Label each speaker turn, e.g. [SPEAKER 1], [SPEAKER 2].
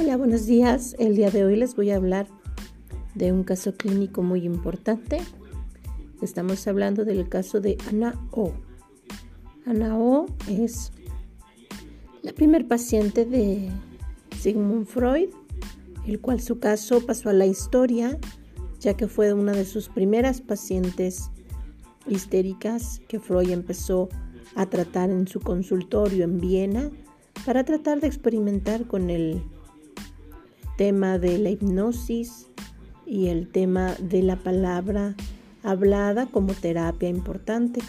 [SPEAKER 1] Hola, buenos días. El día de hoy les voy a hablar de un caso clínico muy importante. Estamos hablando del caso de Ana O. Ana O es la primer paciente de Sigmund Freud, el cual su caso pasó a la historia, ya que fue una de sus primeras pacientes histéricas que Freud empezó a tratar en su consultorio en Viena para tratar de experimentar con el tema de la hipnosis y el tema de la palabra hablada como terapia importante.